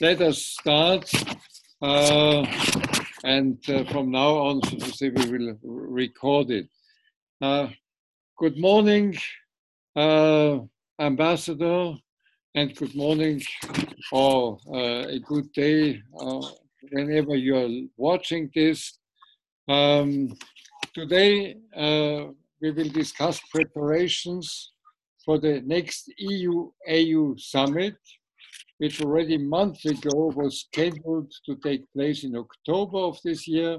let us start. Uh, and uh, from now on, so to say, we will record it. Uh, good morning, uh, Ambassador, and good morning, or uh, a good day uh, whenever you are watching this. Um, today, we will discuss preparations for the next EU AU summit which already months ago was scheduled to take place in October of this year,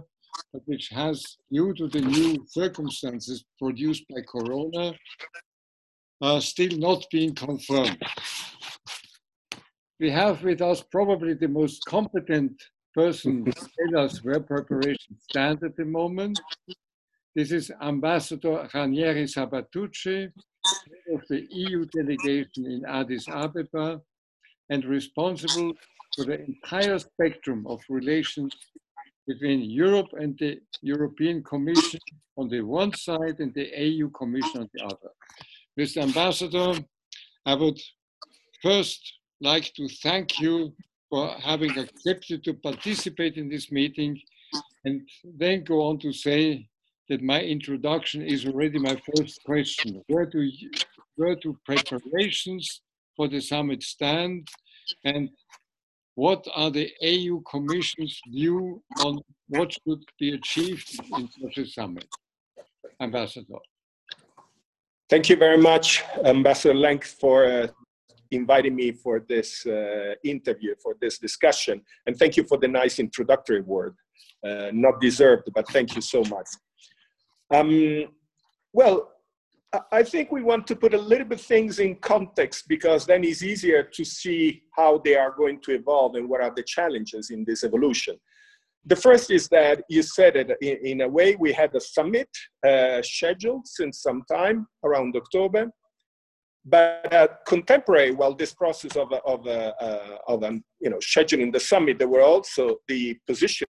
but which has, due to the new circumstances produced by Corona, uh, still not been confirmed. We have with us probably the most competent person to tell us where preparations stand at the moment. This is Ambassador Ranieri Sabatucci, of the EU delegation in Addis Ababa, and responsible for the entire spectrum of relations between Europe and the European Commission on the one side and the AU Commission on the other. Mr. Ambassador, I would first like to thank you for having accepted to participate in this meeting and then go on to say that my introduction is already my first question. Where do, you, where do preparations for the summit stand? And what are the AU Commission's view on what should be achieved in such a summit? Ambassador. Thank you very much, Ambassador Lenk, for uh, inviting me for this uh, interview, for this discussion. And thank you for the nice introductory word. Uh, not deserved, but thank you so much. Um, well, I think we want to put a little bit things in context because then it's easier to see how they are going to evolve and what are the challenges in this evolution. The first is that you said it in, in a way, we had a summit uh, scheduled since some time around October. But uh, contemporary, while this process of, of, uh, uh, of um, you know, scheduling the summit, there were also the positioning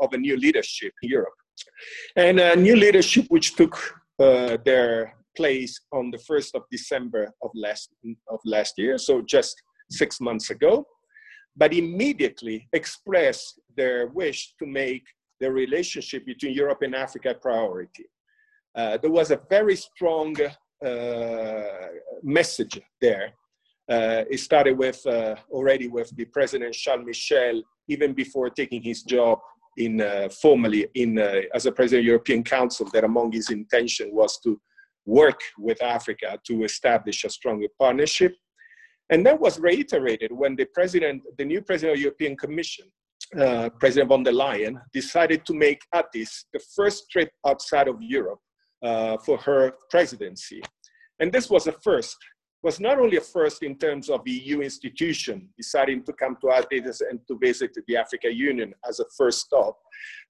of a new leadership in Europe. And a new leadership which took uh, their place on the 1st of December of last, of last year, so just six months ago, but immediately expressed their wish to make the relationship between Europe and Africa a priority. Uh, there was a very strong uh, message there. Uh, it started with uh, already with the President Charles Michel, even before taking his job in uh, formally in uh, as a president of the European Council that among his intention was to work with Africa to establish a stronger partnership. And that was reiterated when the president, the new president of the European Commission, uh, President von der Leyen, decided to make Addis the first trip outside of Europe uh, for her presidency. And this was a first was not only a first in terms of the EU institution deciding to come to Addis and to visit the Africa Union as a first stop,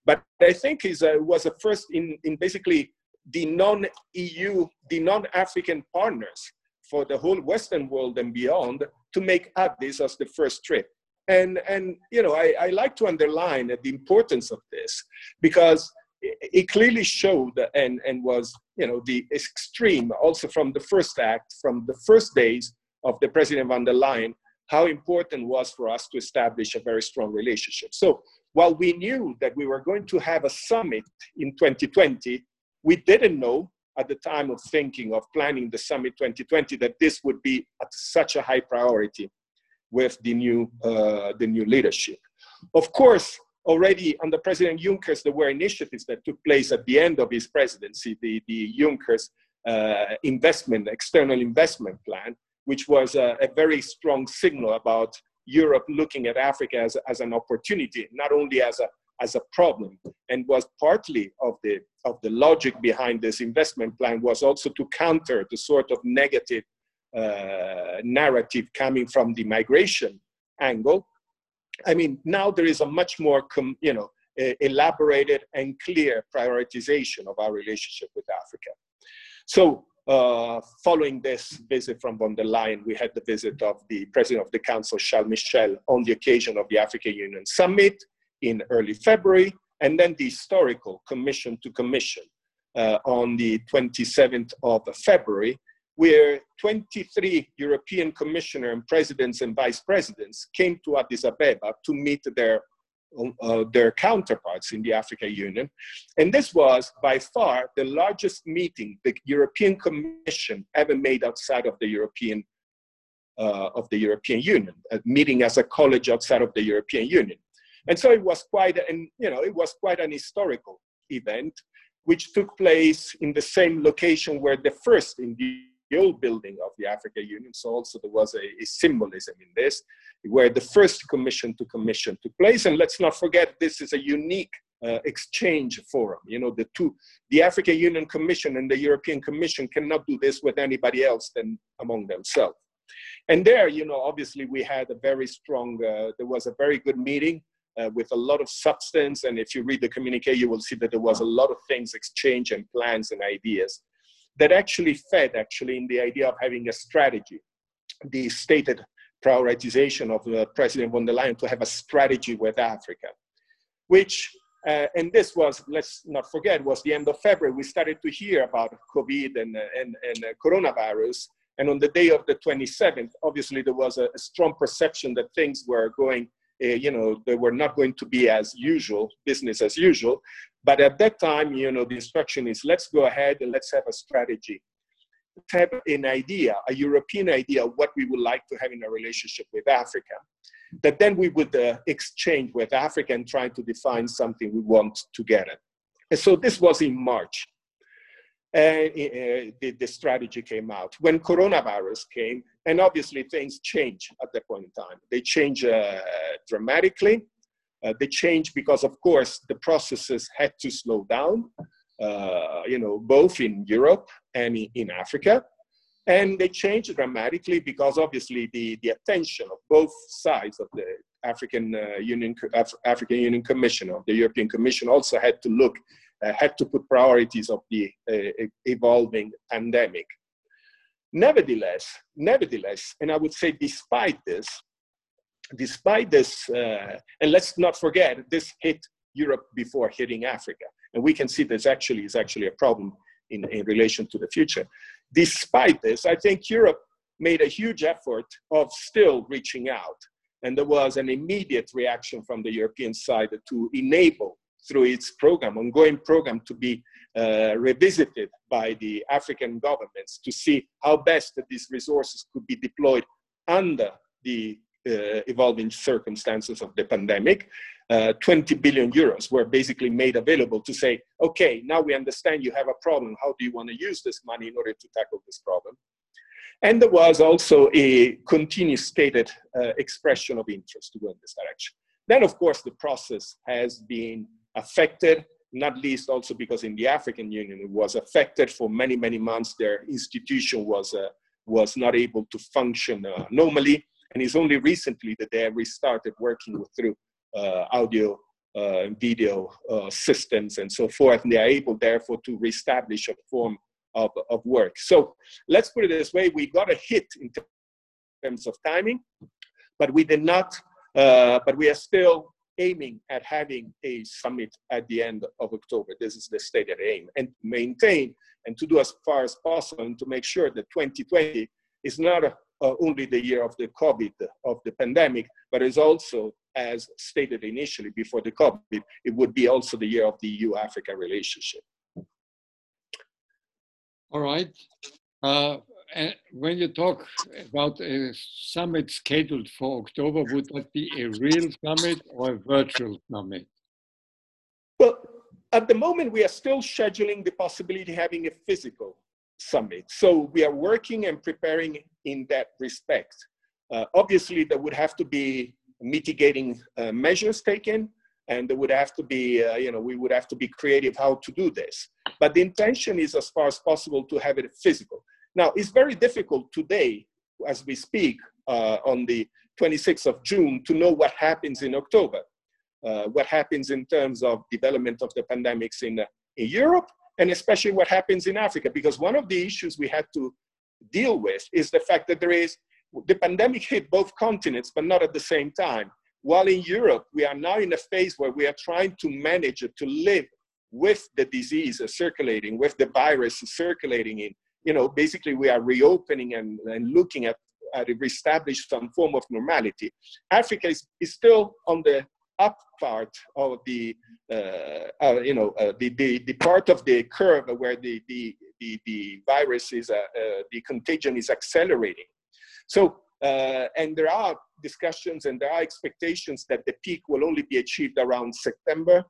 but I think uh, it was a first in, in basically the non-EU, the non-African partners for the whole Western world and beyond to make Addis as the first trip. And, and you know, I, I like to underline the importance of this because it clearly showed and, and was you know the extreme also from the first act from the first days of the president von der Leyen how important was for us to establish a very strong relationship. So while we knew that we were going to have a summit in 2020 we didn't know at the time of thinking of planning the summit 2020 that this would be at such a high priority with the new uh, the new leadership. Of course already under President Juncker, there were initiatives that took place at the end of his presidency, the, the Juncker's uh, investment, external investment plan, which was a, a, very strong signal about Europe looking at Africa as, as an opportunity, not only as a, as a problem, and was partly of the, of the logic behind this investment plan was also to counter the sort of negative uh, narrative coming from the migration angle I mean, now there is a much more, you know, elaborated and clear prioritization of our relationship with Africa. So uh, following this visit from von der Leyen, we had the visit of the President of the Council, Charles Michel, on the occasion of the African Union Summit in early February, and then the historical Commission to Commission uh, on the 27th of February, where 23 European commissioner and presidents and vice presidents came to Addis Ababa to meet their, uh, their counterparts in the Africa Union. And this was by far the largest meeting the European Commission ever made outside of the European, uh, of the European Union, a meeting as a college outside of the European Union. And so it was quite, and you know, it was quite an historical event, which took place in the same location where the first in the old building of the Africa Union. So also there was a, a, symbolism in this, where the first commission to commission took place. And let's not forget, this is a unique uh, exchange forum. You know, the two, the African Union Commission and the European Commission cannot do this with anybody else than among themselves. And there, you know, obviously we had a very strong, uh, there was a very good meeting uh, with a lot of substance. And if you read the communique, you will see that there was a lot of things exchanged and plans and ideas that actually fed actually in the idea of having a strategy. The stated prioritization of uh, President von der Leyen to have a strategy with Africa, which, uh, and this was, let's not forget, was the end of February. We started to hear about COVID and, uh, and, and uh, coronavirus. And on the day of the 27th, obviously there was a, a strong perception that things were going uh, you know, they were not going to be as usual, business as usual. But at that time, you know, the instruction is let's go ahead and let's have a strategy. Let's have an idea, a European idea of what we would like to have in a relationship with Africa. That then we would uh, exchange with Africa and try to define something we want together. And so this was in March. Uh, the, the, strategy came out. When coronavirus came, and obviously things change at that point in time. They change uh, dramatically. Uh, they change because, of course, the processes had to slow down, uh, you know, both in Europe and in Africa. And they changed dramatically because obviously the, the attention of both sides of the African uh, Union, Af- African Union Commission, of the European Commission also had to look, uh, had to put priorities of the uh, evolving pandemic. Nevertheless, nevertheless, and I would say despite this, despite this, uh, and let's not forget, this hit Europe before hitting Africa. And we can see this actually is actually a problem in, in relation to the future. Despite this, I think Europe made a huge effort of still reaching out. And there was an immediate reaction from the European side to enable through its program, ongoing program, to be uh, revisited by the African governments to see how best these resources could be deployed under the evolving circumstances of the pandemic. Uh, 20 billion euros were basically made available to say, okay, now we understand you have a problem. How do you want to use this money in order to tackle this problem? And there was also a continuous stated uh, expression of interest to go in this direction. Then, of course, the process has been affected, not least also because in the African Union it was affected for many, many months. Their institution was, uh, was not able to function uh, normally. And it's only recently that they have restarted working through uh, audio uh, video uh, systems and so forth. And they are able, therefore, to reestablish a form of, of work. So let's put it this way we got a hit in terms of timing, but we did not, uh, but we are still aiming at having a summit at the end of October. This is the stated aim, and maintain and to do as far as possible and to make sure that 2020 is not a, only the year of the COVID, of the pandemic, but is also, as stated initially before the COVID, it would be also the year of the EU-Africa relationship. All right. Uh, and when you talk about a summit scheduled for October, would that be a real summit or a virtual summit? Well, at the moment, we are still scheduling the possibility of having a physical summit. So we are working and preparing in that respect. Uh, obviously, there would have to be mitigating uh, measures taken, and there would have to be, uh, you know, we would have to be creative how to do this. But the intention is, as far as possible, to have it physical. Now, it's very difficult today, as we speak, uh, on the 26th of June, to know what happens in October. Uh, what happens in terms of development of the pandemics in, uh, in Europe and especially what happens in Africa. Because one of the issues we had to deal with is the fact that there is the pandemic hit both continents, but not at the same time. While in Europe, we are now in a phase where we are trying to manage to live with the disease circulating, with the virus circulating in, you know, basically we are reopening and, and looking at, at reestablish some form of normality. Africa is, is still on the up part of the, uh, uh, you know, uh, the, the, the part of the curve where the, the, the, the virus is, uh, the contagion is accelerating. So, and there are discussions and there are expectations that the peak will only be achieved around September.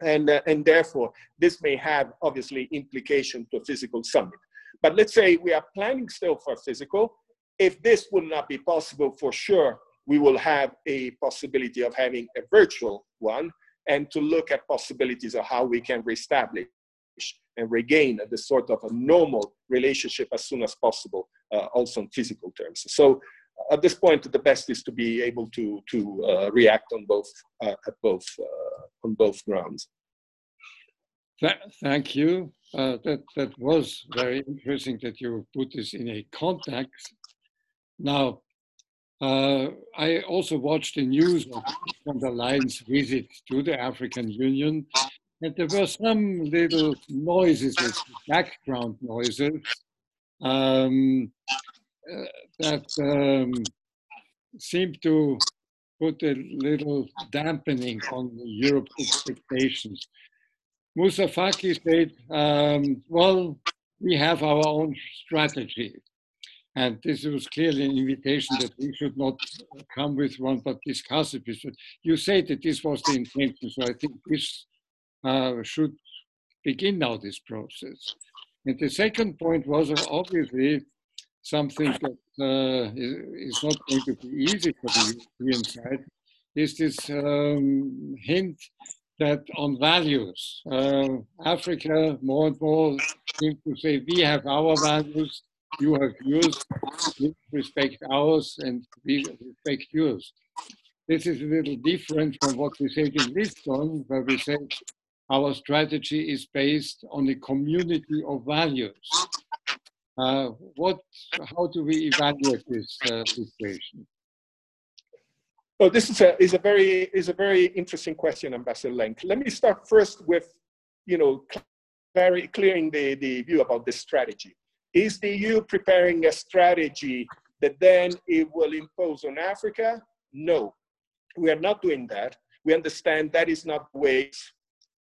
And, and therefore, this may have obviously implication to a physical summit. But let's say we are planning still for physical. If this would not be possible, for sure, we will have a possibility of having a virtual one and to look at possibilities of how we can reestablish and regain the sort of a normal relationship as soon as possible, uh, also in physical terms. So uh, at this point, the best is to be able to, to uh, react on both, uh, at both, uh, on both grounds. thank you. Uh, that, that was very interesting that you put this in a context. Now, uh, I also watched the news of von der Leyen's visit to the African Union, and there were some little noises, background noises, um, uh, that um, seemed to put a little dampening on Europe's expectations. Moussa Faki said, um, well, we have our own strategy. And this was clearly an invitation that we should not come with one, but discuss it. You say that this was the intention, so I think this uh, should begin now this process. And the second point was obviously something that uh, is not going to be easy for the European side, is this um, hint that on values, uh, Africa more and more seems to say we have our values, you have we respect ours, and we respect yours. This is a little different from what we said in Lisbon, where we said our strategy is based on a community of values. Uh, what, how do we evaluate this uh, situation? Oh, this is a, is a very is a very interesting question, Ambassador Lenk. Let me start first with, you know, very clearing the, the view about the strategy. Is the EU preparing a strategy that then it will impose on Africa? No, we are not doing that. We understand that is not the way,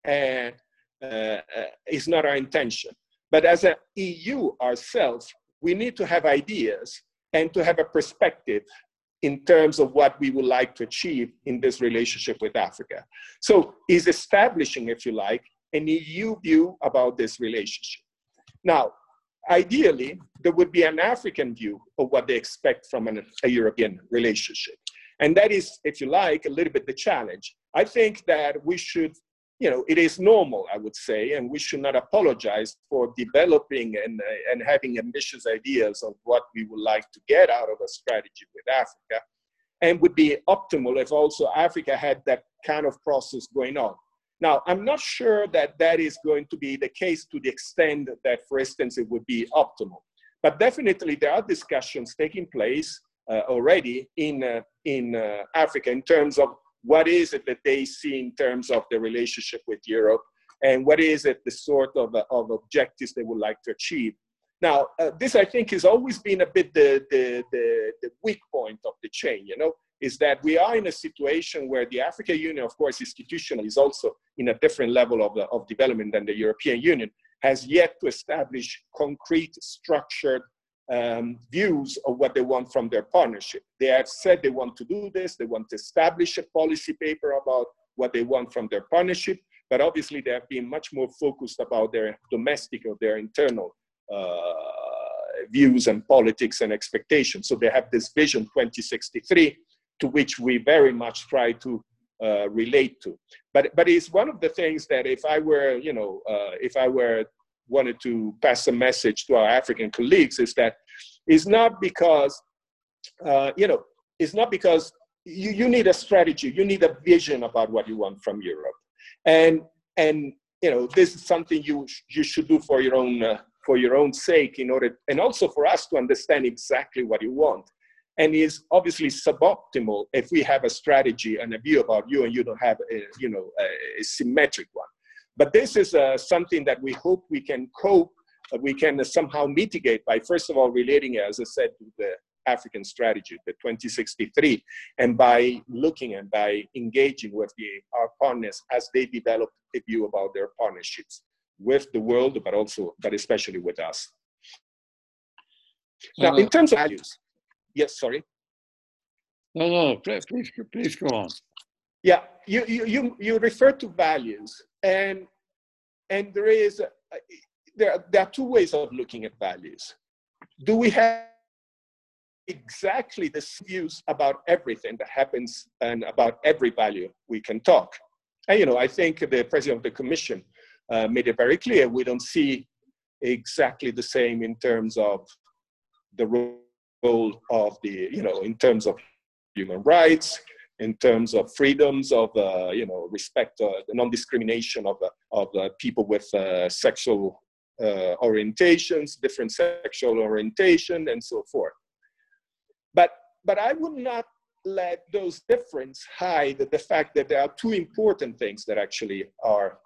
and uh, uh, not our intention. But as an EU ourselves, we need to have ideas and to have a perspective in terms of what we would like to achieve in this relationship with Africa. So is establishing, if you like, an EU view about this relationship. Now, ideally, there would be an African view of what they expect from an, a European relationship. And that is, if you like, a little bit the challenge. I think that we should, you know, it is normal, I would say, and we should not apologize for developing and, uh, and having ambitious ideas of what we would like to get out of a strategy with Africa. And would be optimal if also Africa had that kind of process going on. Now, I'm not sure that that is going to be the case to the extent that, for instance, it would be optimal. But definitely there are discussions taking place uh, already in, uh, in uh, Africa in terms of what is it that they see in terms of the relationship with Europe and what is it the sort of, uh, of objectives they would like to achieve. Now, uh, this I think has always been a bit the, the, the, the weak point of the chain, you know, is that we are in a situation where the African Union, of course, institutionally is also in a different level of, the, of development than the European Union, has yet to establish concrete, structured um, views of what they want from their partnership. They have said they want to do this, they want to establish a policy paper about what they want from their partnership, but obviously they have been much more focused about their domestic or their internal uh, views and politics and expectations. So they have this vision 2063 to which we very much try to uh, relate to. But but it's one of the things that if I were you know uh, if I were wanted to pass a message to our African colleagues is that it's not because uh, you know it's not because you, you need a strategy you need a vision about what you want from Europe and and you know this is something you you should do for your own uh, for your own sake in order and also for us to understand exactly what you want and is obviously suboptimal if we have a strategy and a view about you and you don't have a, you know a, symmetric one but this is uh, something that we hope we can cope we can somehow mitigate by, first of all, relating, as I said, to the African strategy, the 2063, and by looking and by engaging with the, our partners as they develop a view about their partnerships with the world, but also, but especially with us. Now, in uh, terms of values, yes, sorry. No, no, please, please go on. Yeah, you, you, you, you refer to values, and, and there is, a, there, there are two ways of looking at values. Do we have exactly the views about everything that happens and about every value we can talk? And, you know, I think the president of the commission uh, made it very clear we don't see exactly the same in terms of the role of the, you know, in terms of human rights, in terms of freedoms of, uh, you know, respect, uh, the non-discrimination of, uh, of uh, people with uh, sexual orientations, different sexual orientation, and so forth. But, but I would not let those differences hide the fact that there are two important things that actually are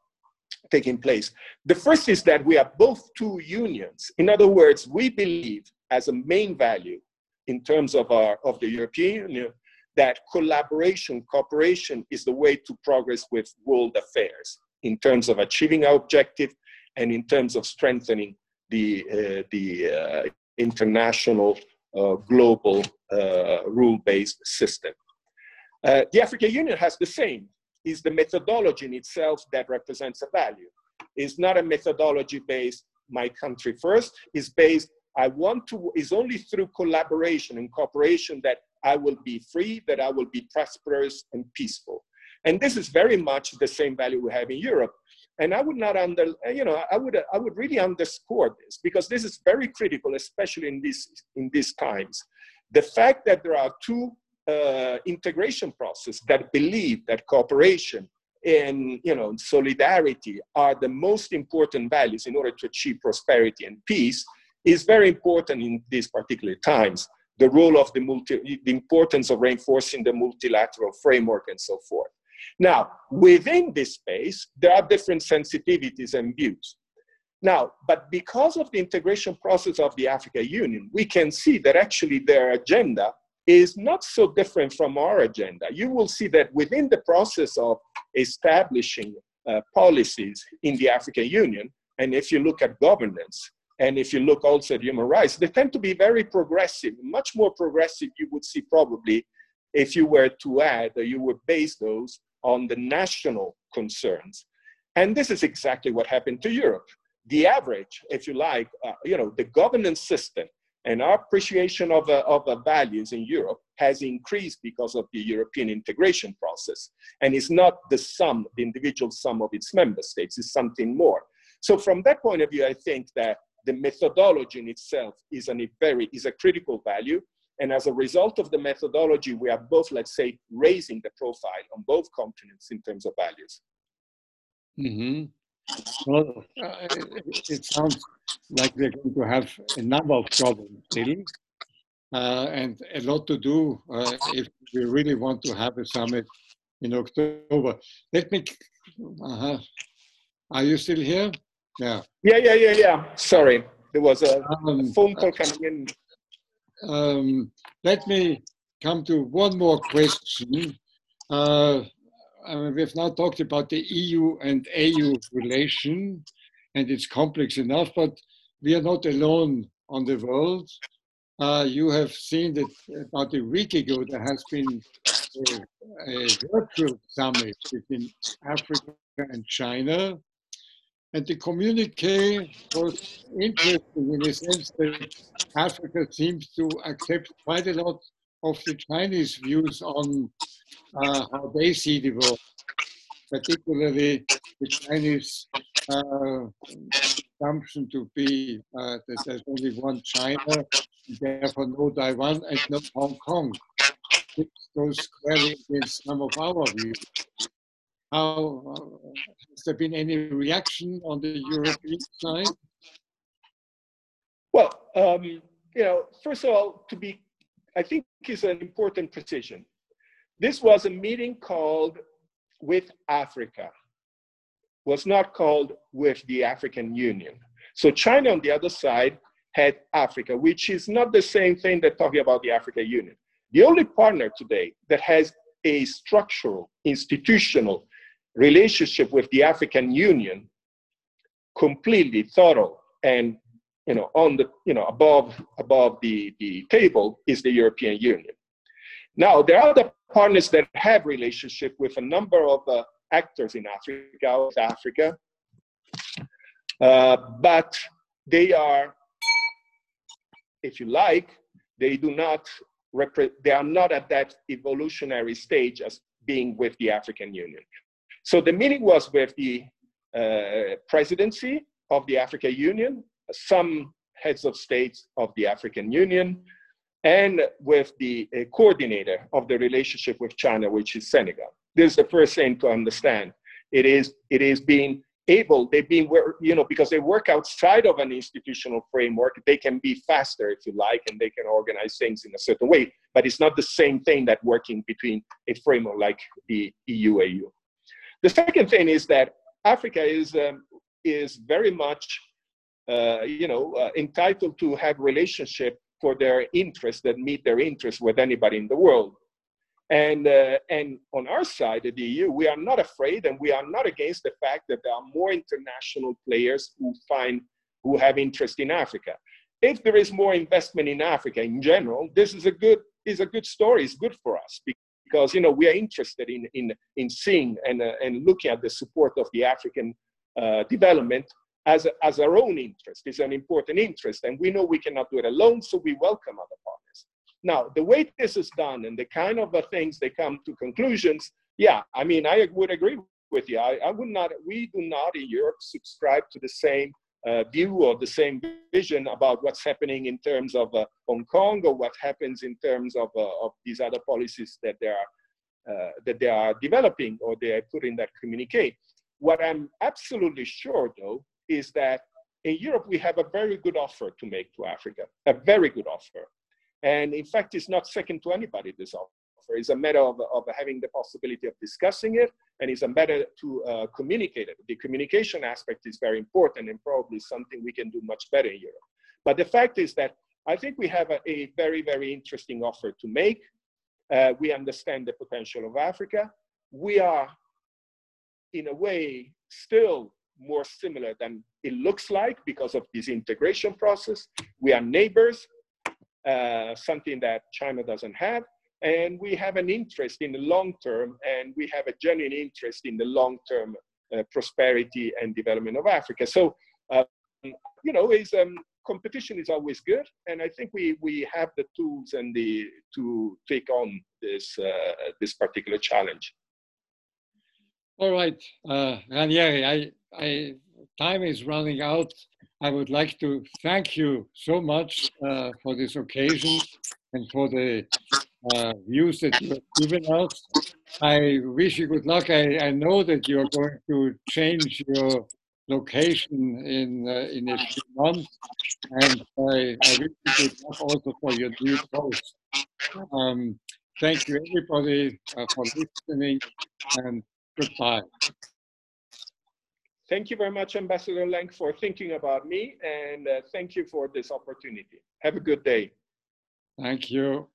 taking place. The first is that we are both two unions. In other words, we believe as a main value in terms of, our, of the European Union that collaboration, cooperation is the way to progress with world affairs in terms of achieving our objective and in terms of strengthening the, uh, the uh, international uh, global uh, rule-based system. Uh, the African Union has the same is the methodology in itself that represents a value. It's not a methodology based my country first, it's based I want to, is only through collaboration and cooperation that I will be free, that I will be prosperous and peaceful. And this is very much the same value we have in Europe. And I would not under, you know, I would, I would really underscore this because this is very critical, especially in these, in these times. The fact that there are two uh, integration process that believe that cooperation and you know solidarity are the most important values in order to achieve prosperity and peace is very important in these particular times the role of the multi the importance of reinforcing the multilateral framework and so forth now within this space there are different sensitivities and views now but because of the integration process of the africa union we can see that actually their agenda is not so different from our agenda. You will see that within the process of establishing uh, policies in the African Union, and if you look at governance, and if you look also at human rights, they tend to be very progressive, much more progressive you would see probably if you were to add or you would base those on the national concerns. And this is exactly what happened to Europe. The average, if you like, uh, you know, the governance system and our appreciation of, uh, of uh, values in Europe has increased because of the European integration process. And it's not the sum, the individual sum of its member states, it's something more. So from that point of view, I think that the methodology in itself is, a very, is a critical value. And as a result of the methodology, we are both, let's say, raising the profile on both continents in terms of values. Mm-hmm. Well, uh, it, sounds like we're going to have a number of problems still, uh, and a lot to do uh, if we really want to have a summit in October. Let me. -huh. Are you still here? Yeah. Yeah, yeah, yeah, yeah. Sorry, there was a, um, phone call coming in. Um, let me come to one more question. Uh, I mean, we've now talked about the EU and AU relation, and it's complex enough, but we are not alone on the world. Uh, you have seen that about a week ago there has been a, a virtual summit between Africa and China. And the communique was interesting in the sense that Africa seems to accept quite a lot of the Chinese views on uh, how they see the world, particularly the Chinese uh, assumption to be uh, that there's only one China, therefore no Taiwan and no Hong Kong. It goes squarely against some of our views. How uh, has there been any reaction on the European side? Well, um, you know, first of all, to be, I think is an important precision. This was a meeting called with Africa, was not called with the African Union. So China on the other side had Africa, which is not the same thing that talking about the Africa Union. The only partner today that has a structural, institutional relationship with the African Union, completely thorough and you know on the you know above above the, the table is the European Union. Now there are other partners that have relationship with a number of uh, actors in Africa, South Africa, uh, but they are, if you like, they do not they are not at that evolutionary stage as being with the African Union. So the meeting was with the uh, presidency of the African Union, some heads of states of the African Union, and with the uh, coordinator of the relationship with China, which is Senegal. This is the first thing to understand. It is, it is being able, they've been, you know, because they work outside of an institutional framework, they can be faster, if you like, and they can organize things in a certain way. But it's not the same thing that working between a framework like the EU AU. The second thing is that Africa is, um, is very much, uh, you know, uh, entitled to have relationship for their interests that meet their interests with anybody in the world. And, uh, and on our side the EU, we are not afraid and we are not against the fact that there are more international players who find, who have interest in Africa. If there is more investment in Africa in general, this is a good, is a good story, it's good for us because, you know, we are interested in, in, in seeing and, uh, and looking at the support of the African uh, development as, as our own interest. It's an important interest and we know we cannot do it alone, so we welcome other partners. Now, the way this is done and the kind of the things they come to conclusions, yeah, I mean, I would agree with you. I, I would not, we do not in Europe subscribe to the same uh, view or the same vision about what's happening in terms of uh, Hong Kong or what happens in terms of, uh, of these other policies that they are uh, that they are developing or they are putting that communique. What I'm absolutely sure, though, is that in Europe we have a very good offer to make to Africa, a very good offer. And in fact, it's not second to anybody, this offer. It's a matter of, of having the possibility of discussing it, and it's a matter to uh, communicate it. The communication aspect is very important and probably something we can do much better in Europe. But the fact is that I think we have a, a very, very interesting offer to make. Uh, we understand the potential of Africa. We are, in a way, still more similar than it looks like because of this integration process. We are neighbors, uh, something that China doesn't have. And we have an interest in the long term, and we have a genuine interest in the long term uh, prosperity and development of Africa. So, um, you know, is, um, competition is always good, and I think we, we have the tools and the to take on this, uh, this particular challenge. All right, uh, Ranieri, I, I, time is running out. I would like to thank you so much uh, for this occasion and for the uh, views that you have given us. I wish you good luck. I, I know that you're going to change your location in uh, in a few months, and I, I wish you good luck also for your new post. Um, thank you everybody uh, for listening, and goodbye. Thank you very much, Ambassador Lang, for thinking about me, and uh, thank you for this opportunity. Have a good day. Thank you.